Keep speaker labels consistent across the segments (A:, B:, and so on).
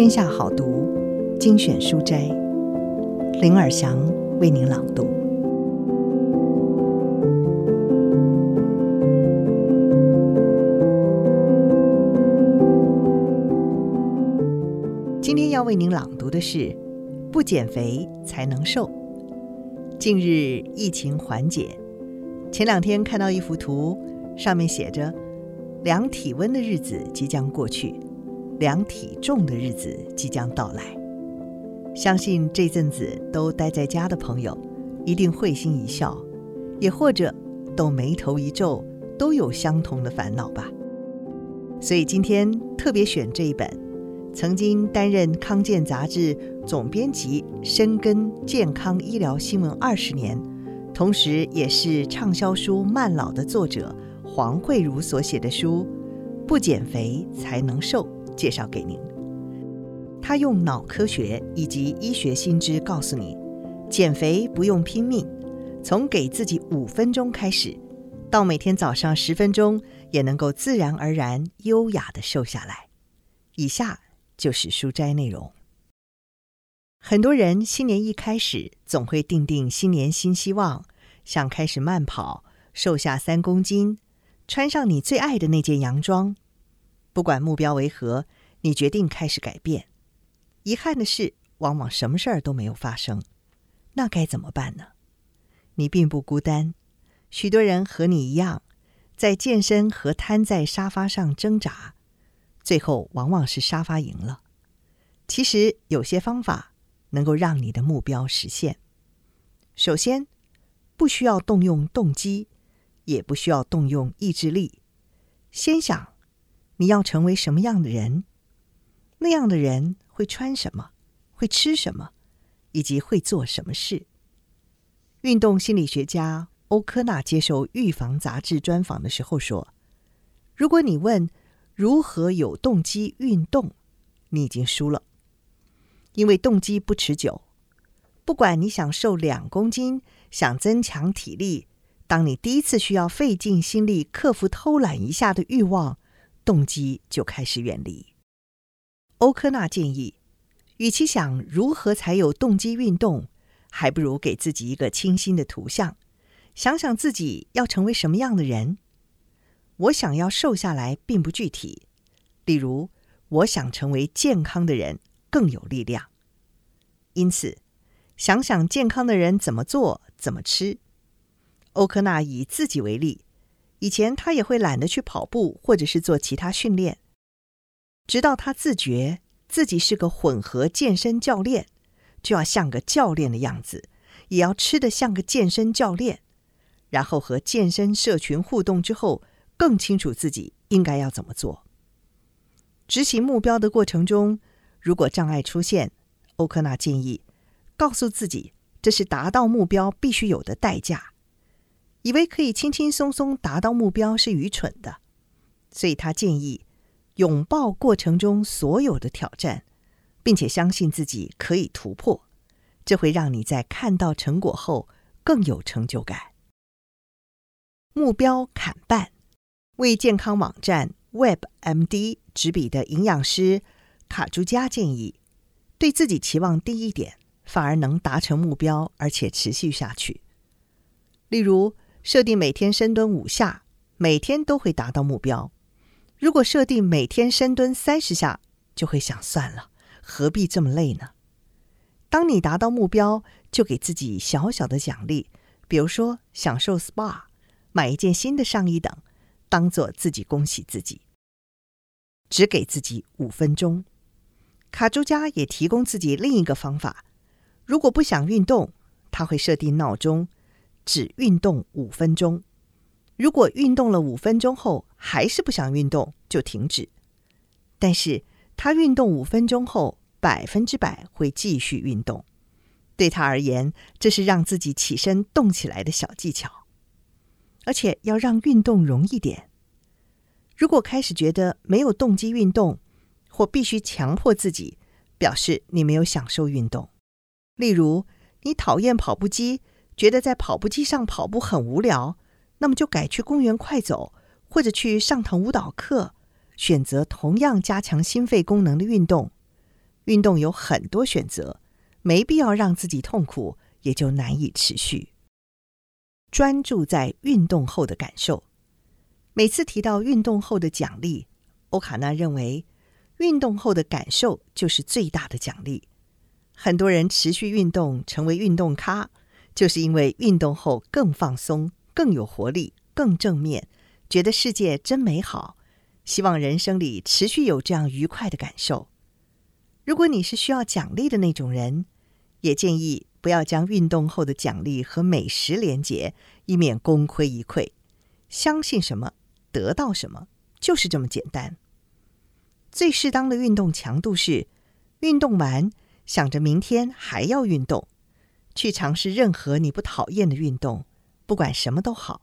A: 天下好读精选书斋，林尔祥为您朗读。今天要为您朗读的是：不减肥才能瘦。近日疫情缓解，前两天看到一幅图，上面写着“量体温的日子即将过去”。量体重的日子即将到来，相信这阵子都待在家的朋友，一定会心一笑，也或者都眉头一皱，都有相同的烦恼吧。所以今天特别选这一本，曾经担任康健杂志总编辑，深耕健康医疗新闻二十年，同时也是畅销书《慢老》的作者黄慧如所写的书《不减肥才能瘦》。介绍给您，他用脑科学以及医学新知告诉你，减肥不用拼命，从给自己五分钟开始，到每天早上十分钟，也能够自然而然、优雅地瘦下来。以下就是书斋内容。很多人新年一开始，总会定定新年新希望，想开始慢跑，瘦下三公斤，穿上你最爱的那件洋装。不管目标为何，你决定开始改变。遗憾的是，往往什么事儿都没有发生。那该怎么办呢？你并不孤单，许多人和你一样，在健身和瘫在沙发上挣扎，最后往往是沙发赢了。其实有些方法能够让你的目标实现。首先，不需要动用动机，也不需要动用意志力，先想。你要成为什么样的人？那样的人会穿什么？会吃什么？以及会做什么事？运动心理学家欧科纳接受《预防》杂志专访的时候说：“如果你问如何有动机运动，你已经输了，因为动机不持久。不管你想瘦两公斤，想增强体力，当你第一次需要费尽心力克服偷懒一下的欲望。”动机就开始远离。欧科纳建议，与其想如何才有动机运动，还不如给自己一个清新的图像，想想自己要成为什么样的人。我想要瘦下来，并不具体。例如，我想成为健康的人，更有力量。因此，想想健康的人怎么做、怎么吃。欧科纳以自己为例。以前他也会懒得去跑步，或者是做其他训练，直到他自觉自己是个混合健身教练，就要像个教练的样子，也要吃得像个健身教练，然后和健身社群互动之后，更清楚自己应该要怎么做。执行目标的过程中，如果障碍出现，欧科纳建议告诉自己，这是达到目标必须有的代价。以为可以轻轻松松达到目标是愚蠢的，所以他建议拥抱过程中所有的挑战，并且相信自己可以突破，这会让你在看到成果后更有成就感。目标砍半，为健康网站 WebMD 执笔的营养师卡朱加建议，对自己期望低一点，反而能达成目标，而且持续下去。例如，设定每天深蹲五下，每天都会达到目标。如果设定每天深蹲三十下，就会想算了，何必这么累呢？当你达到目标，就给自己小小的奖励，比如说享受 SPA，买一件新的上衣等，当做自己恭喜自己。只给自己五分钟。卡朱加也提供自己另一个方法：如果不想运动，他会设定闹钟。只运动五分钟，如果运动了五分钟后还是不想运动，就停止。但是他运动五分钟后，百分之百会继续运动。对他而言，这是让自己起身动起来的小技巧，而且要让运动容易点。如果开始觉得没有动机运动，或必须强迫自己，表示你没有享受运动。例如，你讨厌跑步机。觉得在跑步机上跑步很无聊，那么就改去公园快走，或者去上堂舞蹈课，选择同样加强心肺功能的运动。运动有很多选择，没必要让自己痛苦，也就难以持续。专注在运动后的感受。每次提到运动后的奖励，欧卡纳认为，运动后的感受就是最大的奖励。很多人持续运动，成为运动咖，就是因为运动后更放松、更有活力、更正面，觉得世界真美好。希望人生里持续有这样愉快的感受。如果你是需要奖励的那种人，也建议不要将运动后的奖励和美食连结，以免功亏一篑。相信什么，得到什么，就是这么简单。最适当的运动强度是：运动完想着明天还要运动，去尝试任何你不讨厌的运动，不管什么都好。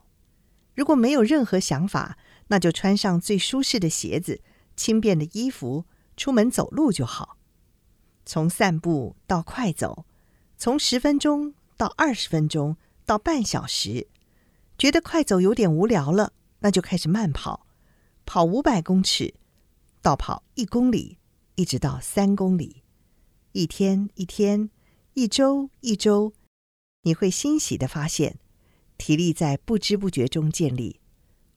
A: 如果没有任何想法，那就穿上最舒适的鞋子、轻便的衣服，出门走路就好。从散步到快走，从十分钟到二十分钟到半小时，觉得快走有点无聊了，那就开始慢跑，跑五百公尺，到跑一公里，一直到三公里。一天一天，一周一周，你会欣喜地发现，体力在不知不觉中建立。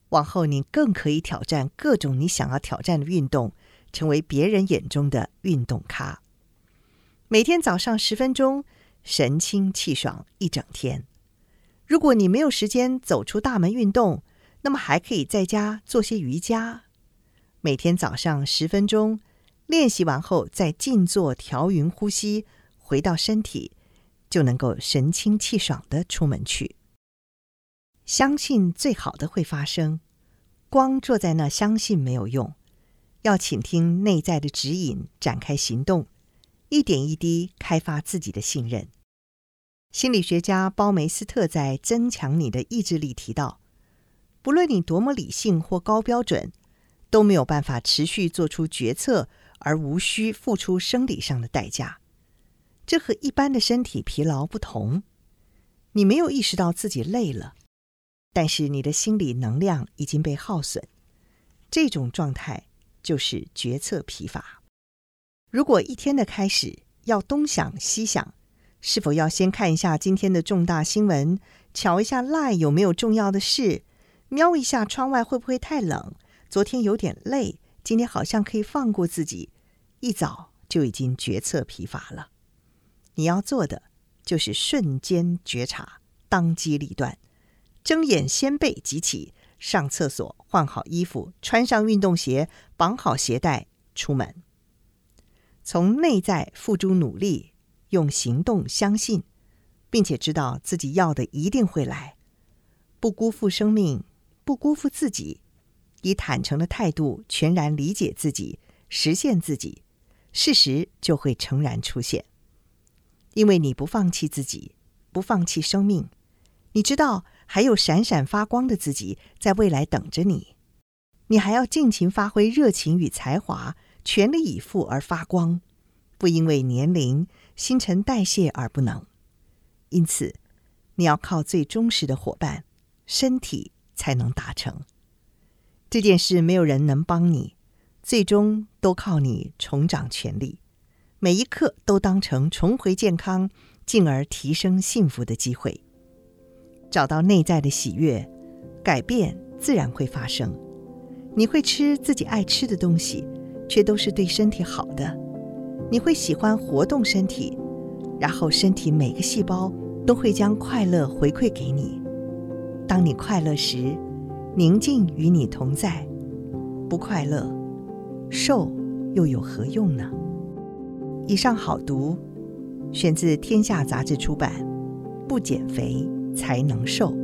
A: 往后，你更可以挑战各种你想要挑战的运动，成为别人眼中的运动咖。每天早上十分钟，神清气爽一整天。如果你没有时间走出大门运动，那么还可以在家做些瑜伽。每天早上十分钟，练习完后再静坐调匀呼吸，回到身体，就能够神清气爽的出门去。相信最好的会发生，光坐在那相信没有用，要倾听内在的指引，展开行动，一点一滴开发自己的信任。心理学家鲍梅斯特在《增强你的意志力》提到，不论你多么理性或高标准，都没有办法持续做出决策而无需付出生理上的代价。这和一般的身体疲劳不同，你没有意识到自己累了。但是你的心理能量已经被耗损，这种状态就是决策疲乏。如果一天的开始要东想西想，是否要先看一下今天的重大新闻，瞧一下 lie 有没有重要的事，瞄一下窗外会不会太冷，昨天有点累，今天好像可以放过自己，一早就已经决策疲乏了。你要做的就是瞬间觉察，当机立断。睁眼先被即起，上厕所，换好衣服，穿上运动鞋，绑好鞋带，出门。从内在付诸努力，用行动相信，并且知道自己要的一定会来，不辜负生命，不辜负自己，以坦诚的态度全然理解自己，实现自己，事实就会诚然出现。因为你不放弃自己，不放弃生命，你知道。还有闪闪发光的自己在未来等着你，你还要尽情发挥热情与才华，全力以赴而发光，不因为年龄、新陈代谢而不能。因此，你要靠最忠实的伙伴——身体，才能达成这件事。没有人能帮你，最终都靠你重掌权力。每一刻都当成重回健康，进而提升幸福的机会。找到内在的喜悦，改变自然会发生。你会吃自己爱吃的东西，却都是对身体好的。你会喜欢活动身体，然后身体每个细胞都会将快乐回馈给你。当你快乐时，宁静与你同在；不快乐，瘦又有何用呢？以上好读，选自《天下杂志》出版，《不减肥》才能瘦。